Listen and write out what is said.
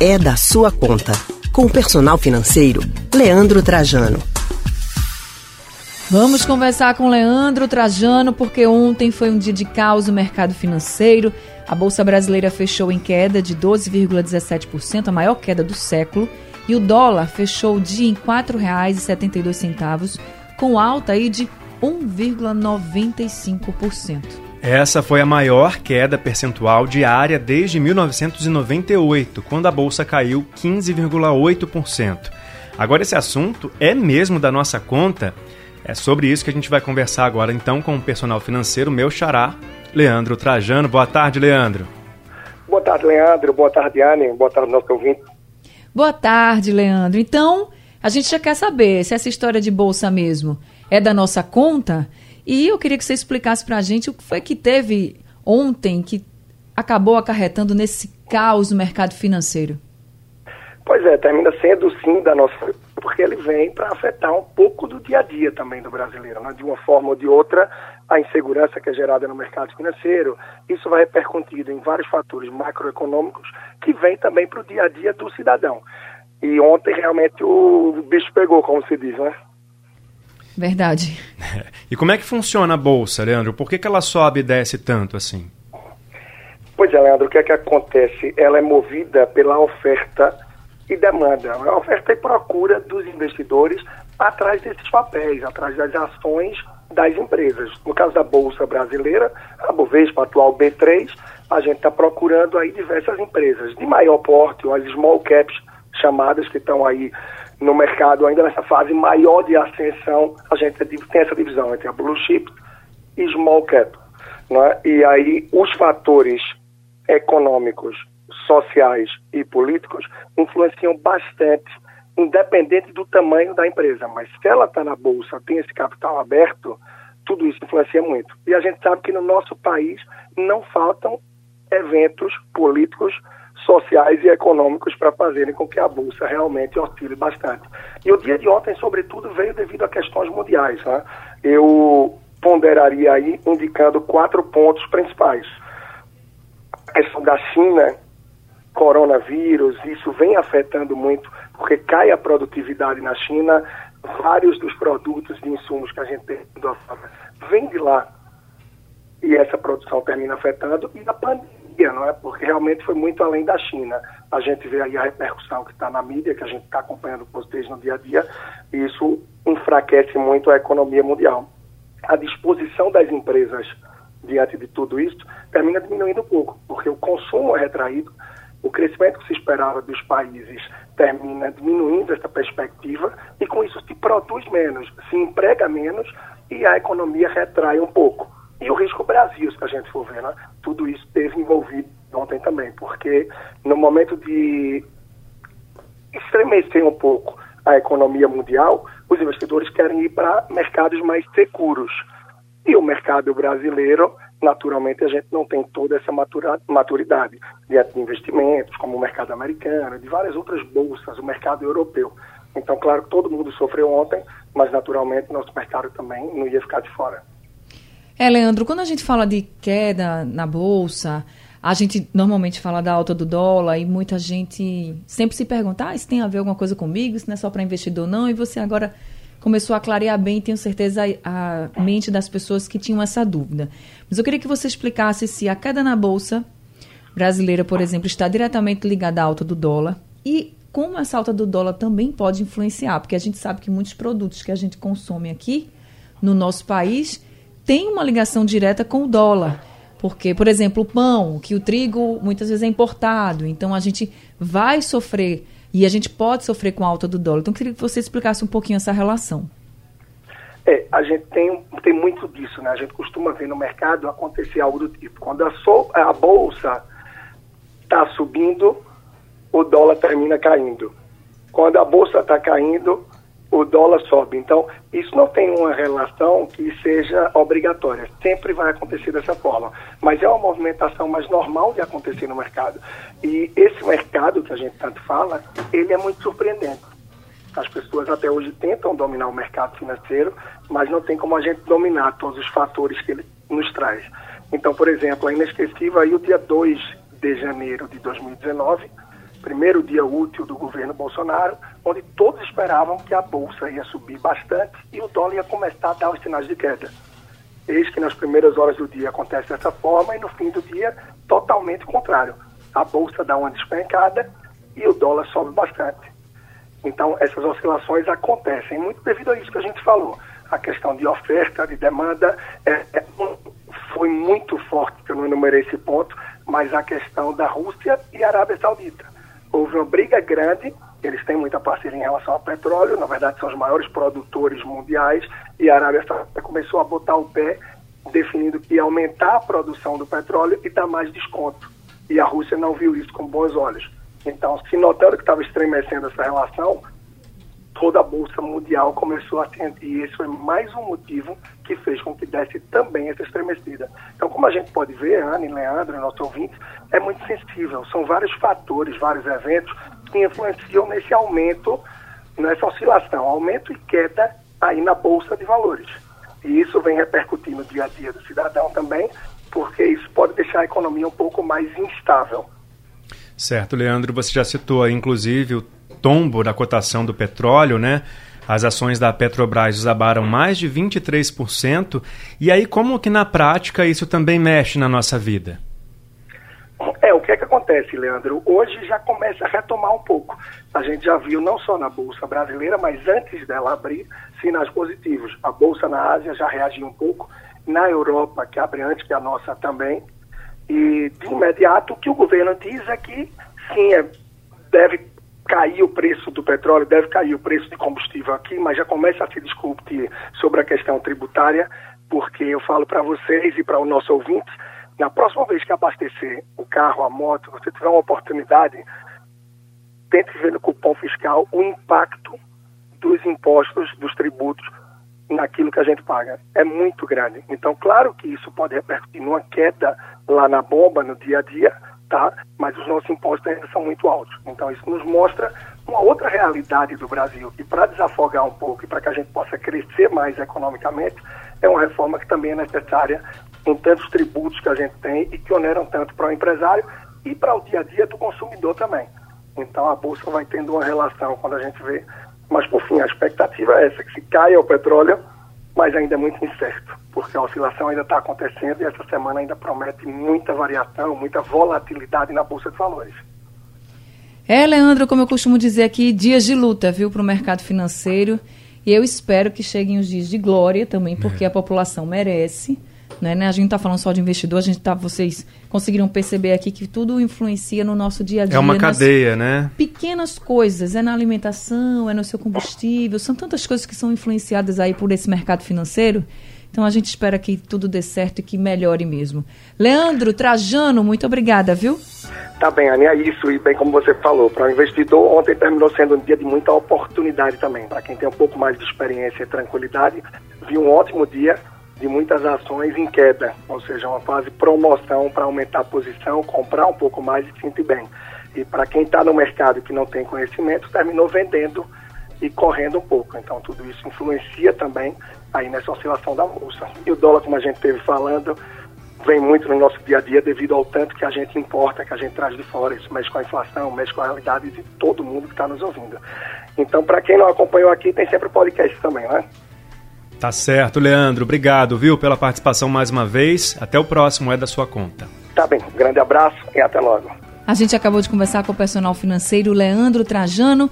é da sua conta. Com o personal financeiro, Leandro Trajano. Vamos conversar com Leandro Trajano, porque ontem foi um dia de caos no mercado financeiro. A Bolsa Brasileira fechou em queda de 12,17%, a maior queda do século, e o dólar fechou o dia em R$ 4,72, com alta aí de 1,95%. Essa foi a maior queda percentual diária desde 1998, quando a bolsa caiu 15,8%. Agora, esse assunto é mesmo da nossa conta? É sobre isso que a gente vai conversar agora, então, com o personal financeiro, meu xará, Leandro Trajano. Boa tarde, Leandro. Boa tarde, Leandro. Boa tarde, Anne. Boa tarde, nosso ouvinte. Boa tarde, Leandro. Então, a gente já quer saber se essa história de bolsa mesmo é da nossa conta. E eu queria que você explicasse para a gente o que foi que teve ontem que acabou acarretando nesse caos no mercado financeiro. Pois é, termina sendo sim da nossa, porque ele vem para afetar um pouco do dia a dia também do brasileiro, né? de uma forma ou de outra, a insegurança que é gerada no mercado financeiro, isso vai repercutindo em vários fatores macroeconômicos que vem também para o dia a dia do cidadão. E ontem realmente o bicho pegou, como se diz, né? Verdade. E como é que funciona a bolsa, Leandro? Por que, que ela sobe e desce tanto assim? Pois é, Leandro, o que é que acontece? Ela é movida pela oferta e demanda, a oferta e procura dos investidores atrás desses papéis, atrás das ações das empresas. No caso da Bolsa Brasileira, a Bovespa, atual B3, a gente está procurando aí diversas empresas de maior porte, as small caps chamadas, que estão aí no mercado ainda nessa fase maior de ascensão, a gente tem essa divisão entre a blue chip e small cap. Né? E aí os fatores econômicos sociais e políticos influenciam bastante, independente do tamanho da empresa. Mas se ela está na bolsa, tem esse capital aberto, tudo isso influencia muito. E a gente sabe que no nosso país não faltam eventos políticos, sociais e econômicos para fazerem com que a bolsa realmente oscile bastante. E o dia de ontem, sobretudo, veio devido a questões mundiais. Né? Eu ponderaria aí indicando quatro pontos principais. A questão da China, coronavírus, isso vem afetando muito, porque cai a produtividade na China, vários dos produtos e insumos que a gente tem do vem de lá e essa produção termina afetando, e a pandemia, não é? Porque realmente foi muito além da China. A gente vê aí a repercussão que está na mídia, que a gente está acompanhando com vocês no dia a dia, e isso enfraquece muito a economia mundial. A disposição das empresas diante de tudo isso termina diminuindo um pouco, porque o consumo é retraído, o crescimento que se esperava dos países termina diminuindo essa perspectiva e com isso se produz menos, se emprega menos e a economia retrai um pouco. E o risco Brasil, se a gente for ver, né? tudo isso teve envolvido ontem também, porque no momento de estremecer um pouco a economia mundial, os investidores querem ir para mercados mais seguros. E o mercado brasileiro naturalmente a gente não tem toda essa maturidade de investimentos, como o mercado americano, de várias outras bolsas, o mercado europeu. Então, claro, todo mundo sofreu ontem, mas naturalmente nosso mercado também não ia ficar de fora. É, Leandro, quando a gente fala de queda na bolsa, a gente normalmente fala da alta do dólar e muita gente sempre se pergunta: ah, isso tem a ver alguma coisa comigo? Isso não é só para investidor, não? E você agora começou a clarear bem, tenho certeza, a, a mente das pessoas que tinham essa dúvida. Mas eu queria que você explicasse se a queda na bolsa brasileira, por exemplo, está diretamente ligada à alta do dólar e como essa alta do dólar também pode influenciar, porque a gente sabe que muitos produtos que a gente consome aqui no nosso país têm uma ligação direta com o dólar. Porque, por exemplo, o pão, que o trigo muitas vezes é importado, então a gente vai sofrer e a gente pode sofrer com a alta do dólar. Então, eu queria que você explicasse um pouquinho essa relação. É, a gente tem, tem muito disso, né? A gente costuma ver no mercado acontecer algo do tipo. Quando a, so, a bolsa está subindo, o dólar termina caindo. Quando a bolsa está caindo, o dólar sobe. Então, isso não tem uma relação que seja obrigatória. Sempre vai acontecer dessa forma. Mas é uma movimentação mais normal de acontecer no mercado. E esse mercado que a gente tanto fala, ele é muito surpreendente. As pessoas até hoje tentam dominar o mercado financeiro, mas não tem como a gente dominar todos os fatores que ele nos traz. Então, por exemplo, é inesquecível aí o dia 2 de janeiro de 2019, primeiro dia útil do governo Bolsonaro, onde todos esperavam que a bolsa ia subir bastante e o dólar ia começar a dar os sinais de queda. Eis que nas primeiras horas do dia acontece dessa forma e no fim do dia, totalmente contrário. A bolsa dá uma despencada e o dólar sobe bastante. Então, essas oscilações acontecem muito devido a isso que a gente falou. A questão de oferta, de demanda, é, é, foi muito forte, que eu não enumerei esse ponto, mas a questão da Rússia e Arábia Saudita. Houve uma briga grande, eles têm muita parceria em relação ao petróleo, na verdade são os maiores produtores mundiais, e a Arábia Saudita começou a botar o pé, definindo que ia aumentar a produção do petróleo e dar mais desconto. E a Rússia não viu isso com bons olhos. Então, se notando que estava estremecendo essa relação, toda a Bolsa Mundial começou a sentir. Esse foi mais um motivo que fez com que desse também essa estremecida. Então, como a gente pode ver, Ana e Leandro, nosso ouvinte, é muito sensível. São vários fatores, vários eventos que influenciam nesse aumento, nessa oscilação, aumento e queda aí na Bolsa de Valores. E isso vem repercutindo no dia a dia do cidadão também, porque isso pode deixar a economia um pouco mais instável. Certo, Leandro, você já citou, inclusive, o tombo da cotação do petróleo, né? As ações da Petrobras desabaram mais de 23%. E aí, como que na prática isso também mexe na nossa vida? É, o que é que acontece, Leandro? Hoje já começa a retomar um pouco. A gente já viu, não só na Bolsa brasileira, mas antes dela abrir, sinais positivos. A Bolsa na Ásia já reagiu um pouco. Na Europa, que abre antes que a nossa também, e, de imediato, o que o governo diz é que, sim, é, deve cair o preço petróleo, deve cair o preço de combustível aqui, mas já começa a se discutir sobre a questão tributária, porque eu falo para vocês e para o nosso ouvinte, na próxima vez que abastecer o carro, a moto, você tiver uma oportunidade, tente ver no cupom fiscal o impacto dos impostos, dos tributos naquilo que a gente paga. É muito grande. Então, claro que isso pode repercutir numa queda lá na bomba, no dia a dia, tá? Mas os nossos impostos ainda são muito altos. Então, isso nos mostra uma outra realidade do Brasil. E para desafogar um pouco e para que a gente possa crescer mais economicamente, é uma reforma que também é necessária em tantos tributos que a gente tem e que oneram tanto para o empresário e para o dia a dia do consumidor também. Então, a Bolsa vai tendo uma relação quando a gente vê mas, por fim, a expectativa é essa, que se caia o petróleo, mas ainda é muito incerto, porque a oscilação ainda está acontecendo e essa semana ainda promete muita variação, muita volatilidade na Bolsa de Valores. É, Leandro, como eu costumo dizer aqui, dias de luta, viu, para o mercado financeiro. E eu espero que cheguem os dias de glória também, porque é. a população merece. Né? A gente não está falando só de investidor, a gente tá, vocês conseguiram perceber aqui que tudo influencia no nosso dia a dia. É uma cadeia, né? Pequenas coisas, é na alimentação, é no seu combustível, são tantas coisas que são influenciadas aí por esse mercado financeiro. Então a gente espera que tudo dê certo e que melhore mesmo. Leandro Trajano, muito obrigada, viu? Tá bem, Aninha, é isso. E bem como você falou, para o investidor, ontem terminou sendo um dia de muita oportunidade também. Para quem tem um pouco mais de experiência e tranquilidade, viu um ótimo dia de muitas ações em queda, ou seja, uma fase promoção para aumentar a posição, comprar um pouco mais e se sentir bem. E para quem está no mercado que não tem conhecimento, terminou vendendo e correndo um pouco. Então tudo isso influencia também aí nessa oscilação da bolsa. E o dólar, como a gente esteve falando, vem muito no nosso dia a dia devido ao tanto que a gente importa, que a gente traz de fora. Isso mexe com a inflação, mexe com a realidade de todo mundo que está nos ouvindo. Então, para quem não acompanhou aqui, tem sempre o podcast também, né? Tá certo, Leandro. Obrigado, viu, pela participação mais uma vez. Até o próximo é da sua conta. Tá bem. grande abraço e até logo. A gente acabou de conversar com o personal financeiro Leandro Trajano.